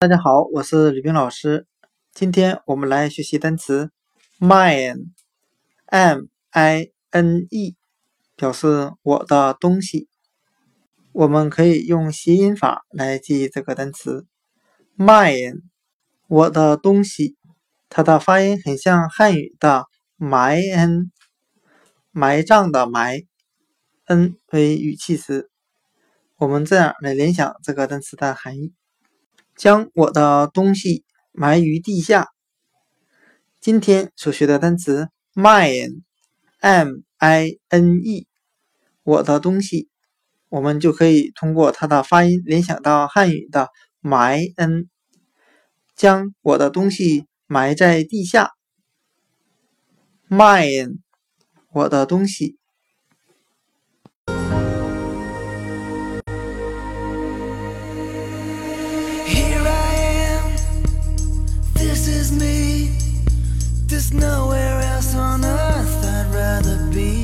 大家好，我是吕冰老师。今天我们来学习单词 mine，m i n e，表示我的东西。我们可以用谐音法来记忆这个单词 mine，我的东西。它的发音很像汉语的埋恩，埋葬的埋，恩为语气词。我们这样来联想这个单词的含义。将我的东西埋于地下。今天所学的单词 mine，m i n e，我的东西，我们就可以通过它的发音联想到汉语的埋恩，将我的东西埋在地下。mine，我的东西。There's nowhere else on earth I'd rather be.